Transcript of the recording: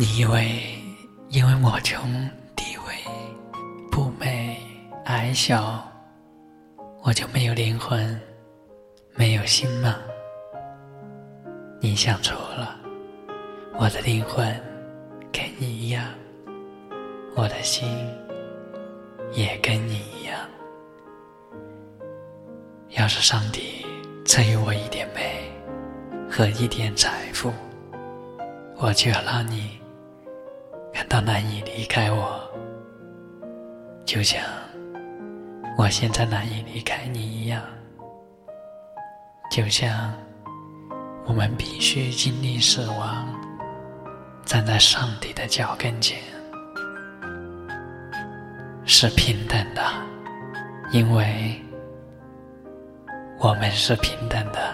你以为因为我穷、地位不美、矮小，我就没有灵魂、没有心吗？你想错了，我的灵魂跟你一样，我的心也跟你一样。要是上帝赐予我一点美和一点财富，我就要让你到难以离开我，就像我现在难以离开你一样，就像我们必须经历死亡，站在上帝的脚跟前，是平等的，因为。我们是平等的。